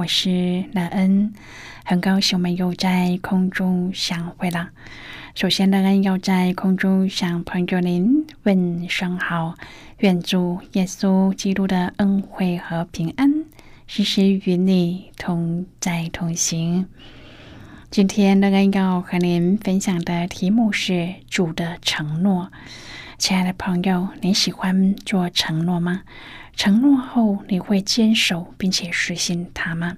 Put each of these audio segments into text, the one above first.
我是乐恩，很高兴我们又在空中相会了。首先，乐恩要在空中向朋友您问声好，愿主耶稣基督的恩惠和平安时时与你同在同行。今天，乐恩要和您分享的题目是主的承诺。亲爱的朋友，你喜欢做承诺吗？承诺后，你会坚守并且实现它吗？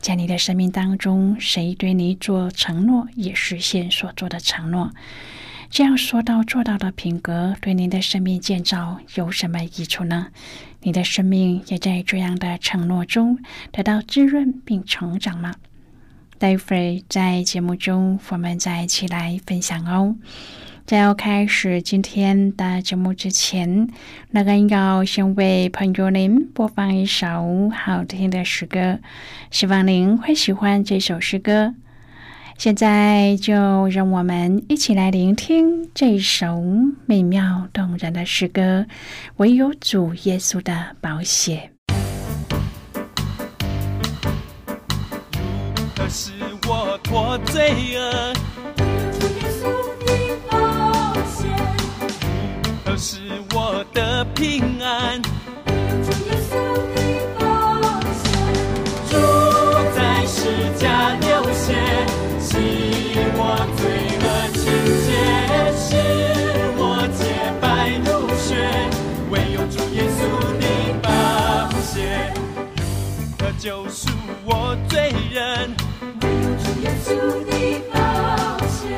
在你的生命当中，谁对你做承诺，也实现所做的承诺？这样说到做到的品格，对您的生命建造有什么益处呢？你的生命也在这样的承诺中得到滋润并成长吗？待会儿在节目中，我们再一起来分享哦。在要开始今天的节目之前，那个要先为朋友您播放一首好听的诗歌，希望您会喜欢这首诗歌。现在就让我们一起来聆听这首美妙动人的诗歌《唯有主耶稣的宝血》。可是我脱罪恶。是我的平安。主在世家流血，洗我罪恶清洁，使我洁白如雪。唯有主耶稣的宝血，可救赎我罪人。唯有主耶稣的宝血，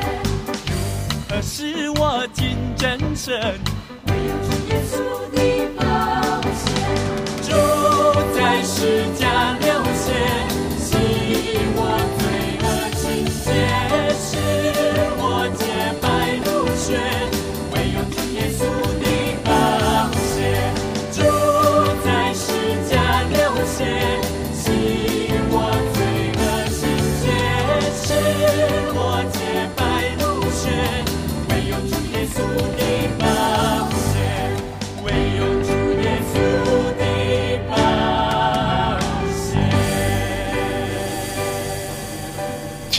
可使我进真神。世界。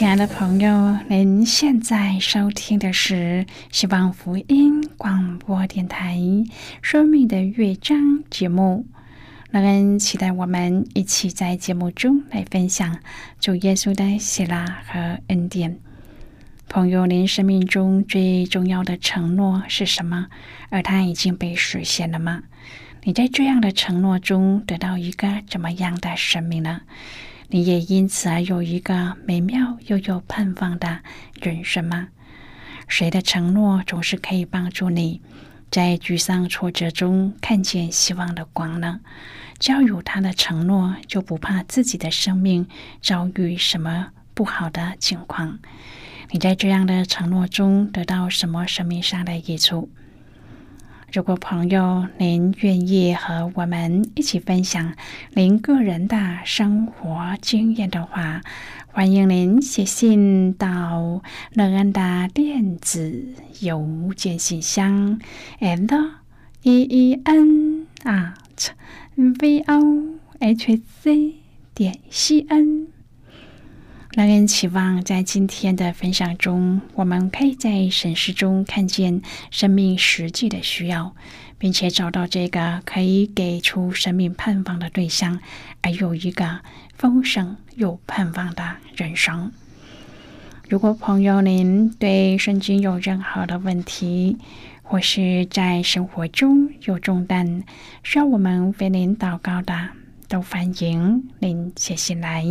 亲爱的朋友，您现在收听的是希望福音广播电台《生命的乐章》节目。让人期待我们一起在节目中来分享主耶稣的喜乐和恩典。朋友，您生命中最重要的承诺是什么？而它已经被实现了吗？你在这样的承诺中得到一个怎么样的生命呢？你也因此而有一个美妙又有盼望的人生吗？谁的承诺总是可以帮助你在沮丧挫折中看见希望的光呢？只要有他的承诺，就不怕自己的生命遭遇什么不好的情况。你在这样的承诺中得到什么生命上的益处？如果朋友您愿意和我们一起分享您个人的生活经验的话，欢迎您写信到乐安的电子邮件信箱，and e e n at v o h c 点 c n。让人期望在今天的分享中，我们可以在审视中看见生命实际的需要，并且找到这个可以给出生命盼望的对象，而有一个丰盛又盼望的人生。如果朋友您对圣经有任何的问题，或是在生活中有重担需要我们为您祷告的，都欢迎您写信来。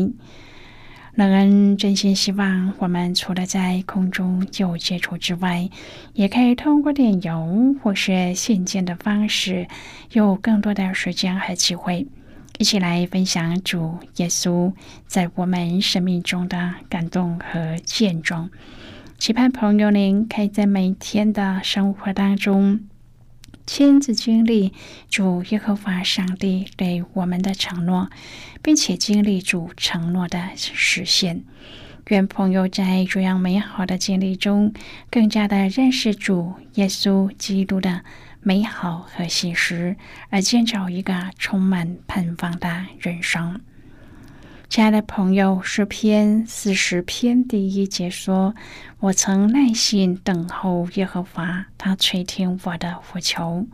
乐恩真心希望我们除了在空中有接触之外，也可以通过电邮或是信件的方式，有更多的时间和机会。一起来分享主耶稣在我们生命中的感动和见证，期盼朋友您可以在每天的生活当中亲自经历主耶和华上帝对我们的承诺，并且经历主承诺的实现。愿朋友在这样美好的经历中，更加的认识主耶稣基督的。美好和现实，而建造一个充满盼望的人生。亲爱的朋友，诗篇四十篇第一节说：“我曾耐心等候耶和华，他垂听我的呼求。”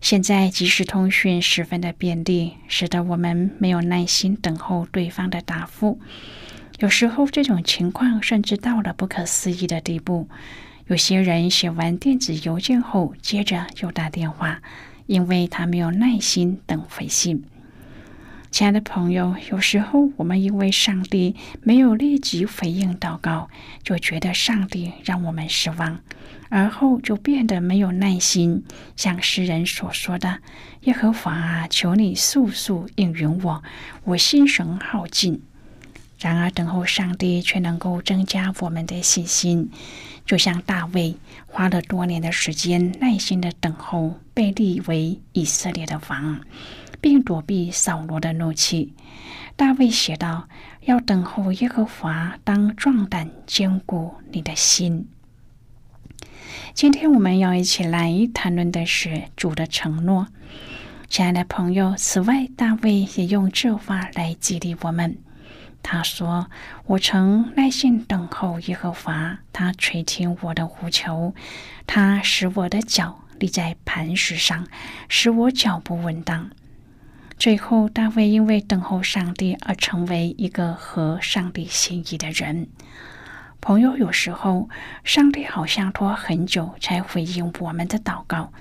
现在即时通讯十分的便利，使得我们没有耐心等候对方的答复。有时候，这种情况甚至到了不可思议的地步。有些人写完电子邮件后，接着又打电话，因为他没有耐心等回信。亲爱的朋友，有时候我们因为上帝没有立即回应祷告，就觉得上帝让我们失望，而后就变得没有耐心。像诗人所说的：“耶和华啊，求你速速应允我，我心神耗尽。”然而，等候上帝却能够增加我们的信心。就像大卫花了多年的时间耐心的等候被立为以色列的王，并躲避扫罗的怒气。大卫写道：“要等候耶和华，当壮胆坚固你的心。”今天我们要一起来谈论的是主的承诺。亲爱的朋友，此外，大卫也用这话来激励我们。他说：“我曾耐心等候耶和华，他垂听我的呼求，他使我的脚立在磐石上，使我脚步稳当。”最后，大卫因为等候上帝而成为一个合上帝心意的人。朋友，有时候上帝好像拖很久才回应我们的祷告。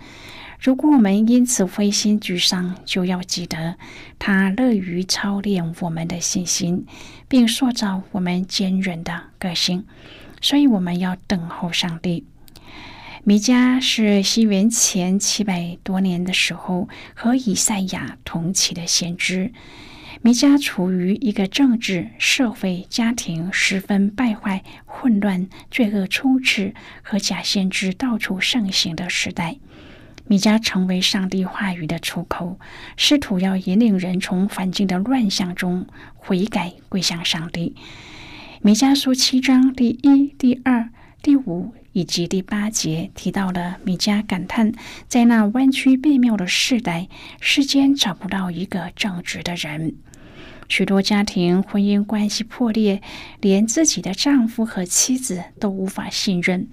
如果我们因此灰心沮丧，就要记得，他乐于操练我们的信心，并塑造我们坚韧的个性。所以，我们要等候上帝。米迦是西元前七百多年的时候和以赛亚同期的先知。米迦处于一个政治、社会、家庭十分败坏、混乱、罪恶充斥和假先知到处盛行的时代。米迦成为上帝话语的出口，试图要引领人从环境的乱象中悔改归向上帝。米迦书七章第一、第二、第五以及第八节提到了米迦感叹，在那弯曲背谬的世代，世间找不到一个正直的人，许多家庭婚姻关系破裂，连自己的丈夫和妻子都无法信任。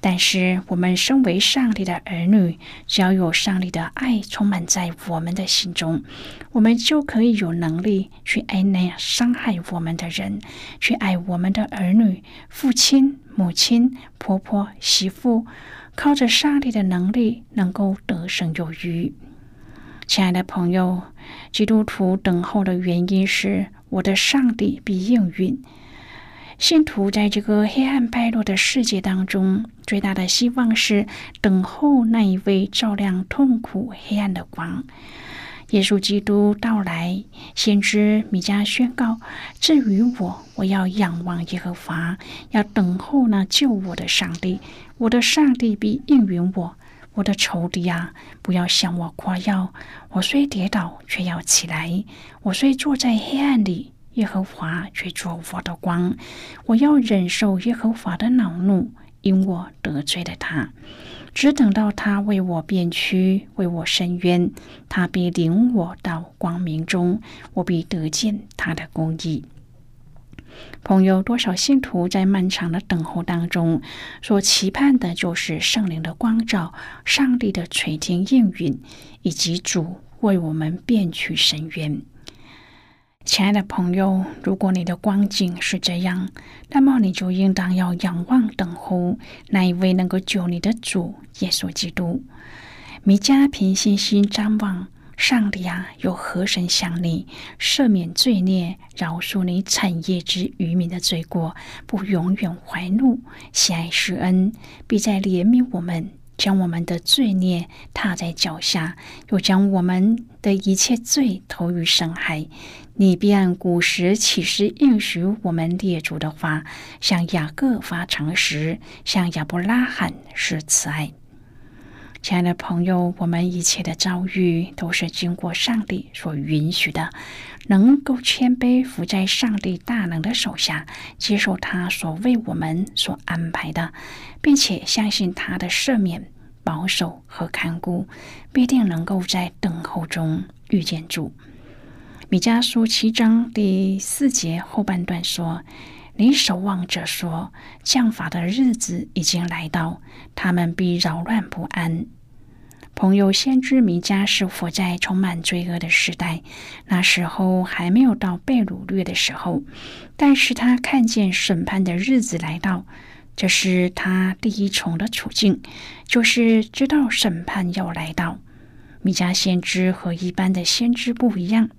但是，我们身为上帝的儿女，只要有上帝的爱充满在我们的心中，我们就可以有能力去爱那样伤害我们的人，去爱我们的儿女、父亲、母亲、婆婆、媳妇，靠着上帝的能力，能够得胜有余。亲爱的朋友，基督徒等候的原因是，我的上帝必应允。信徒在这个黑暗败落的世界当中，最大的希望是等候那一位照亮痛苦黑暗的光——耶稣基督到来。先知米迦宣告：“至于我，我要仰望耶和华，要等候那救我的上帝。我的上帝必应允我。我的仇敌啊，不要向我夸耀。我虽跌倒，却要起来；我虽坐在黑暗里。”耶和华却做我的光，我要忍受耶和华的恼怒，因我得罪了他。只等到他为我辩屈，为我伸冤，他必领我到光明中，我必得见他的公义。朋友，多少信徒在漫长的等候当中，所期盼的就是圣灵的光照、上帝的垂听应允，以及主为我们辩屈伸冤。亲爱的朋友，如果你的光景是这样，那么你就应当要仰望等候那一位能够救你的主耶稣基督。米迦凭信心张望上帝啊，有何神向你赦免罪孽，饶恕你产业之渔民的罪过，不永远怀怒，喜爱施恩，必在怜悯我们。将我们的罪孽踏在脚下，又将我们的一切罪投于深海。你便古时启示应许我们列祖的话，向雅各发诚实，向亚伯拉罕是慈爱。亲爱的朋友，我们一切的遭遇都是经过上帝所允许的，能够谦卑伏在上帝大能的手下，接受他所为我们所安排的，并且相信他的赦免、保守和看顾，必定能够在等候中遇见主。米迦书七章第四节后半段说。你守望者说：“降法的日子已经来到，他们必扰乱不安。”朋友，先知弥迦是活在充满罪恶的时代，那时候还没有到被掳掠的时候，但是他看见审判的日子来到，这是他第一重的处境，就是知道审判要来到。弥迦先知和一般的先知不一样。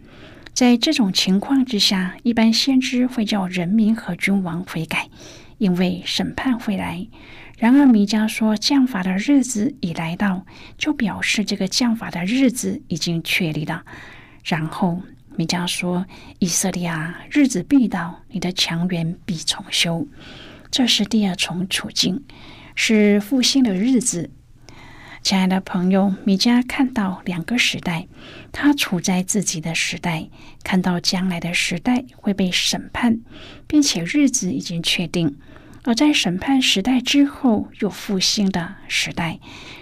在这种情况之下，一般先知会叫人民和君王悔改，因为审判会来。然而弥迦说降法的日子已来到，就表示这个降法的日子已经确立了。然后弥迦说：“以色列啊，日子必到，你的强援必重修。”这是第二重处境，是复兴的日子。亲爱的朋友，米迦看到两个时代，他处在自己的时代，看到将来的时代会被审判，并且日子已经确定；而在审判时代之后，有复兴的时代。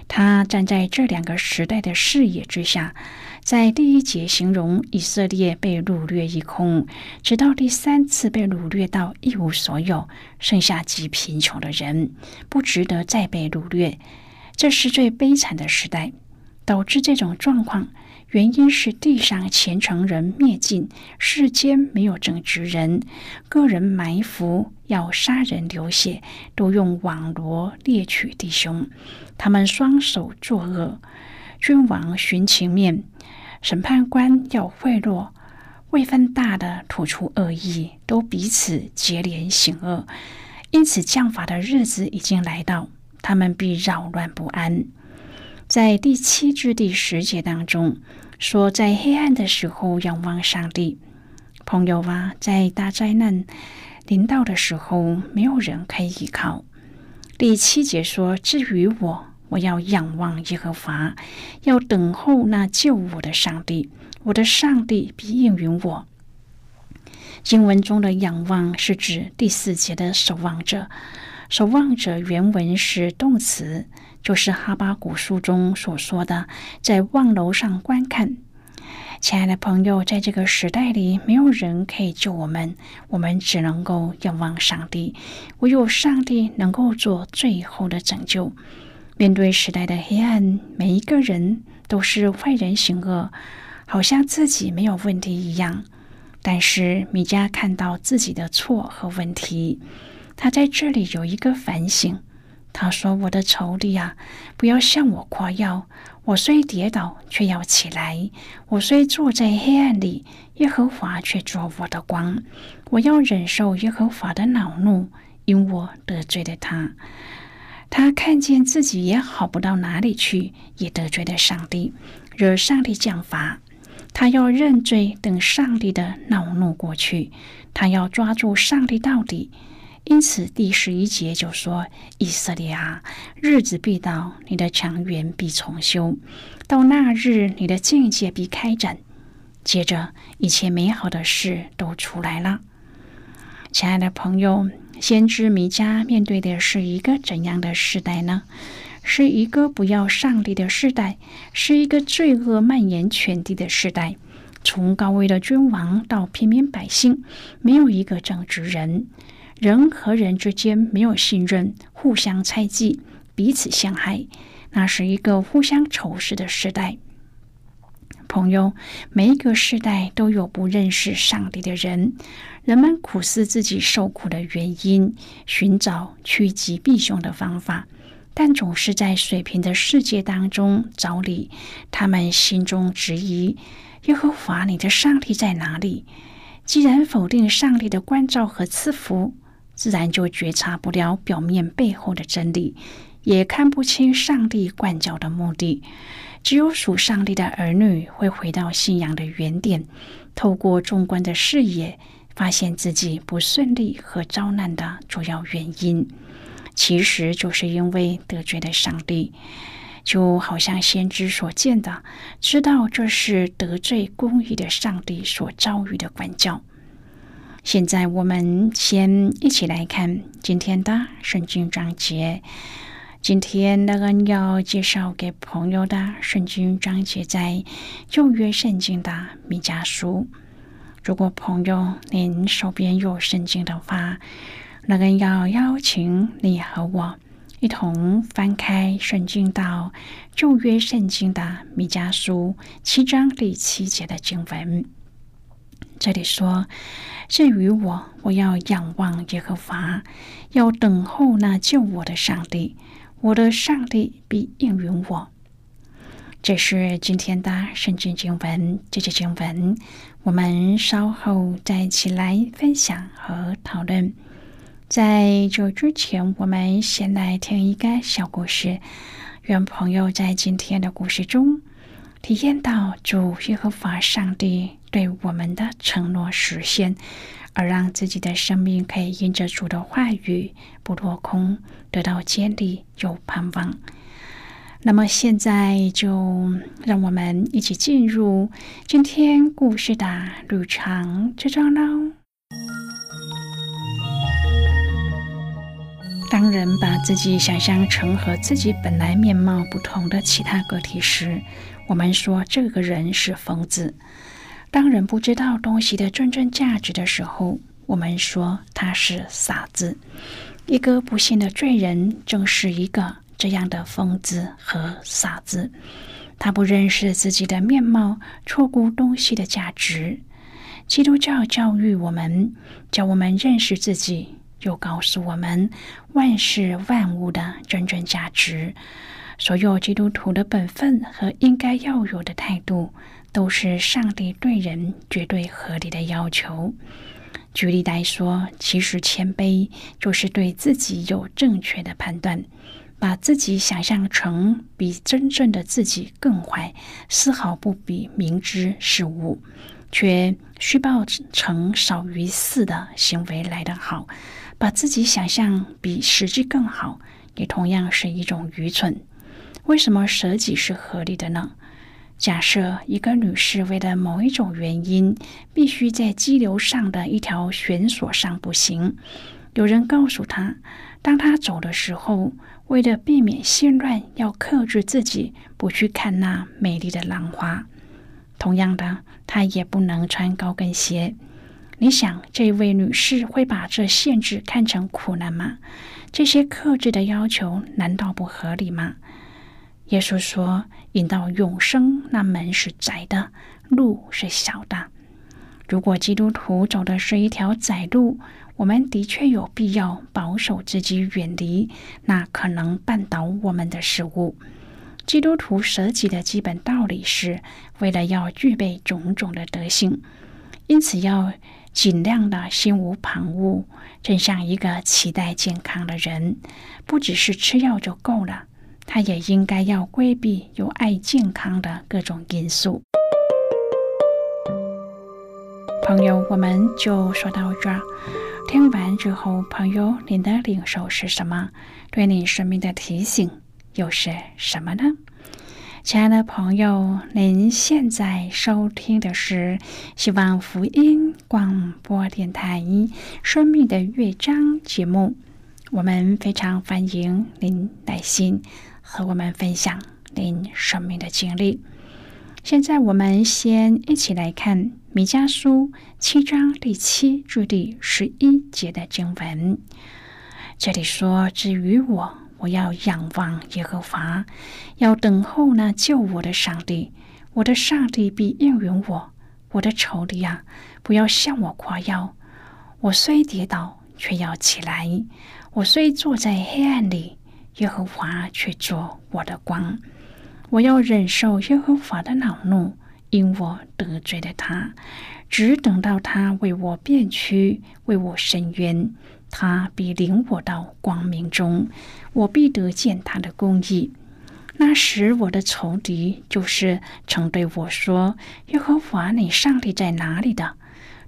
他站在这两个时代的视野之下，在第一节形容以色列被掳掠一空，直到第三次被掳掠到一无所有，剩下极贫穷的人，不值得再被掳掠。这是最悲惨的时代，导致这种状况，原因是地上虔诚人灭尽，世间没有正直人，个人埋伏，要杀人流血，都用网罗猎取弟兄，他们双手作恶，君王寻情面，审判官要贿赂，位分大的吐出恶意，都彼此结连行恶，因此降法的日子已经来到。他们必扰乱不安。在第七至第十节当中说，在黑暗的时候仰望上帝。朋友啊，在大灾难临到的时候，没有人可以依靠。第七节说：“至于我，我要仰望耶和华，要等候那救我的上帝。我的上帝必应允我。”经文中的仰望是指第四节的守望者。守望者原文是动词，就是哈巴古书中所说的，在望楼上观看。亲爱的朋友，在这个时代里，没有人可以救我们，我们只能够仰望上帝。唯有上帝能够做最后的拯救。面对时代的黑暗，每一个人都是坏人行恶，好像自己没有问题一样。但是米迦看到自己的错和问题。他在这里有一个反省，他说：“我的仇敌啊，不要向我夸耀。我虽跌倒，却要起来；我虽坐在黑暗里，耶和华却做我的光。我要忍受耶和华的恼怒，因我得罪了他。他看见自己也好不到哪里去，也得罪了上帝，惹上帝降罚。他要认罪，等上帝的恼怒过去。他要抓住上帝到底。”因此，第十一节就说：“以色列啊，日子必到，你的强援必重修。到那日，你的境界必开展。接着，一切美好的事都出来了。”亲爱的朋友，先知弥迦面对的是一个怎样的时代呢？是一个不要上帝的时代，是一个罪恶蔓延全地的时代。从高位的君王到平民百姓，没有一个正直人。人和人之间没有信任，互相猜忌，彼此相害，那是一个互相仇视的时代。朋友，每一个时代都有不认识上帝的人，人们苦思自己受苦的原因，寻找趋吉避凶的方法，但总是在水平的世界当中找理。他们心中质疑：耶和华，你的上帝在哪里？既然否定上帝的关照和赐福，自然就觉察不了表面背后的真理，也看不清上帝管教的目的。只有属上帝的儿女会回到信仰的原点，透过纵观的视野，发现自己不顺利和遭难的主要原因，其实就是因为得罪了上帝。就好像先知所见的，知道这是得罪公义的上帝所遭遇的管教。现在我们先一起来看今天的圣经章节。今天那个要介绍给朋友的圣经章节在旧约圣经的米迦书。如果朋友您手边有圣经的话，那个要邀请你和我一同翻开圣经到旧约圣经的米迦书七章第七节的经文。这里说：“至于我，我要仰望耶和华，要等候那救我的上帝。”我的上帝必应允我。这是今天的圣经经文。这节经文，我们稍后再一起来分享和讨论。在这之前，我们先来听一个小故事。愿朋友在今天的故事中，体验到主耶和华上帝对我们的承诺实现。而让自己的生命可以因着主的话语不落空，得到建立有盼望。那么现在就让我们一起进入今天故事的旅程之中喽。当人把自己想象成和自己本来面貌不同的其他个体时，我们说这个人是疯子。当人不知道东西的真正价值的时候，我们说他是傻子。一个不幸的罪人正是一个这样的疯子和傻子。他不认识自己的面貌，错估东西的价值。基督教教育我们，教我们认识自己，又告诉我们万事万物的真正价值。所有基督徒的本分和应该要有的态度。都是上帝对人绝对合理的要求。举例来说，其实谦卑就是对自己有正确的判断，把自己想象成比真正的自己更坏，丝毫不比明知是误却虚报成少于四的行为来得好。把自己想象比实际更好，也同样是一种愚蠢。为什么舍己是合理的呢？假设一个女士为了某一种原因，必须在激流上的一条悬索上步行，有人告诉她，当她走的时候，为了避免心乱，要克制自己，不去看那美丽的浪花。同样的，她也不能穿高跟鞋。你想，这位女士会把这限制看成苦难吗？这些克制的要求难道不合理吗？耶稣说：“引到永生那门是窄的，路是小的。如果基督徒走的是一条窄路，我们的确有必要保守自己，远离那可能绊倒我们的事物。基督徒舍己的基本道理是为了要具备种种的德性，因此要尽量的心无旁骛，正像一个期待健康的人，不只是吃药就够了。”他也应该要规避有碍健康的各种因素。朋友，我们就说到这儿。听完之后，朋友，您的领受是什么？对你生命的提醒又是什么呢？亲爱的朋友，您现在收听的是希望福音广播电台《生命的乐章》节目。我们非常欢迎您来信。和我们分享您生命的经历。现在，我们先一起来看《弥迦书》七章第七至第十一节的经文。这里说：“至于我，我要仰望耶和华，要等候那救我的上帝。我的上帝必应允我。我的仇敌啊，不要向我夸耀。我虽跌倒，却要起来；我虽坐在黑暗里，耶和华却做我的光。我要忍受耶和华的恼怒，因我得罪了他。只等到他为我辩屈，为我伸冤，他必领我到光明中，我必得见他的公义。那时，我的仇敌就是曾对我说：“耶和华，你上帝在哪里的？”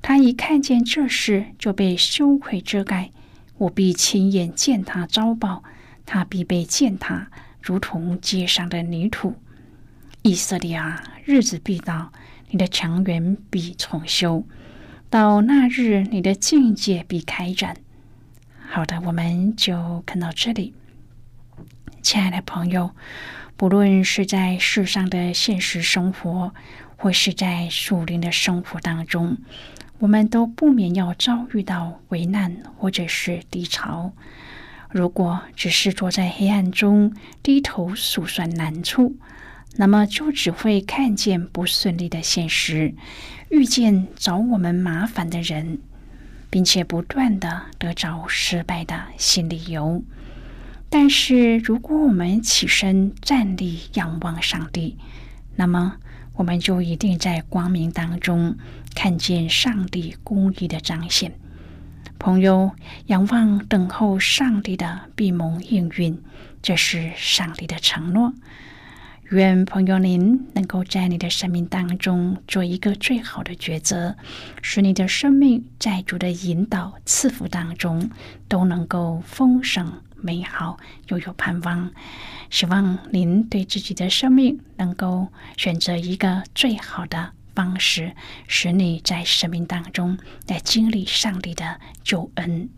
他一看见这事，就被羞愧遮盖。我必亲眼见他遭报，他必被践踏，如同街上的泥土。以色列啊，日子必到。你的强援必重修，到那日，你的境界必开展。好的，我们就看到这里。亲爱的朋友，不论是在世上的现实生活，或是在树林的生活当中，我们都不免要遭遇到危难或者是低潮。如果只是坐在黑暗中低头数算难处，那么就只会看见不顺利的现实，遇见找我们麻烦的人，并且不断的得着失败的新理由。但是，如果我们起身站立仰望上帝，那么我们就一定在光明当中看见上帝公义的彰显。朋友，仰望等候上帝的闭蒙应允，这是上帝的承诺。愿朋友您能够在你的生命当中做一个最好的抉择，使你的生命在主的引导赐福当中都能够丰盛美好，又有盼望。希望您对自己的生命能够选择一个最好的方式，使你在生命当中来经历上帝的救恩。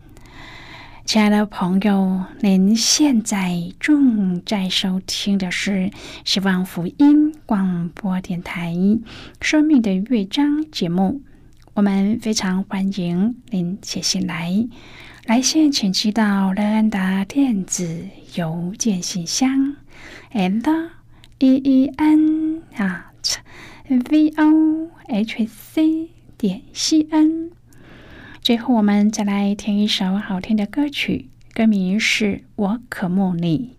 亲爱的朋友，您现在正在收听的是希望福音广播电台《生命的乐章》节目。我们非常欢迎您写信来，来信请寄到乐安达电子邮件信箱，and e e n at v o h c 点 c n。最后，我们再来听一首好听的歌曲，歌名是《我渴慕你》。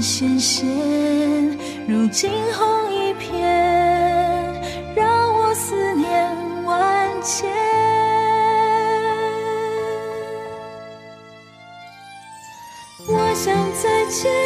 鲜血如惊鸿一片，让我思念万千。我想再见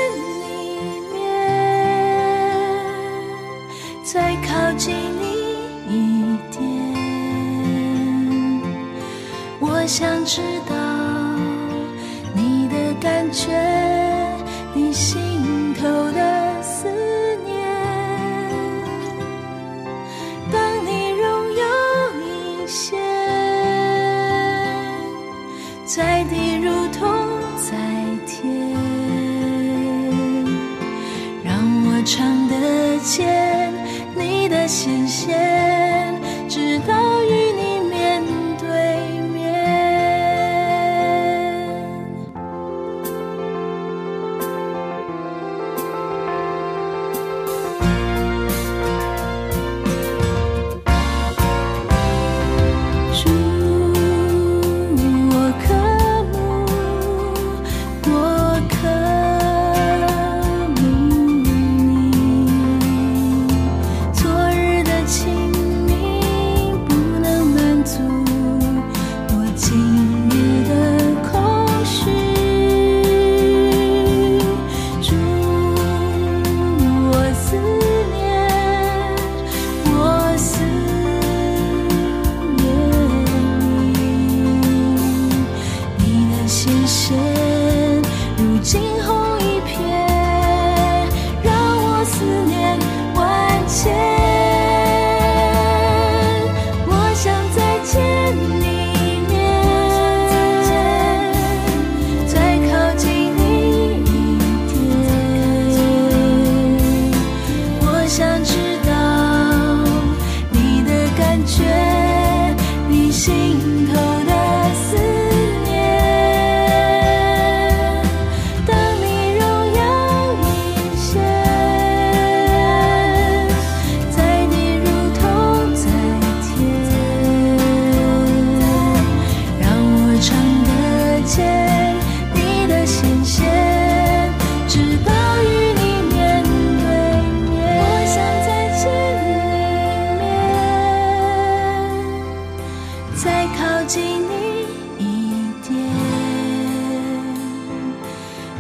你一点。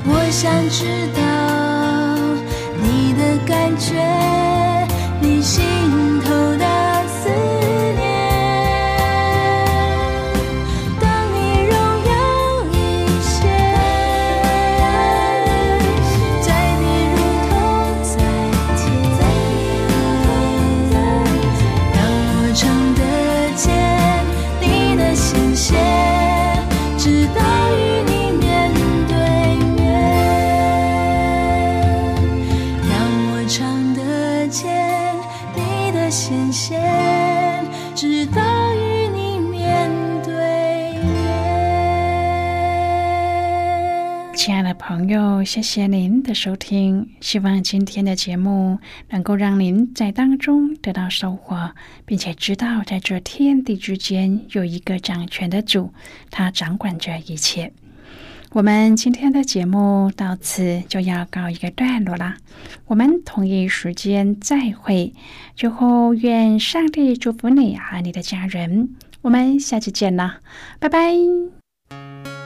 我想知道你的感觉，谢谢您的收听。希望今天的节目能够让您在当中得到收获，并且知道在这天地之间有一个掌权的主，他掌管着一切。我们今天的节目到此就要告一个段落啦，我们同一时间再会。最后，愿上帝祝福你和你的家人。我们下期见啦，拜拜。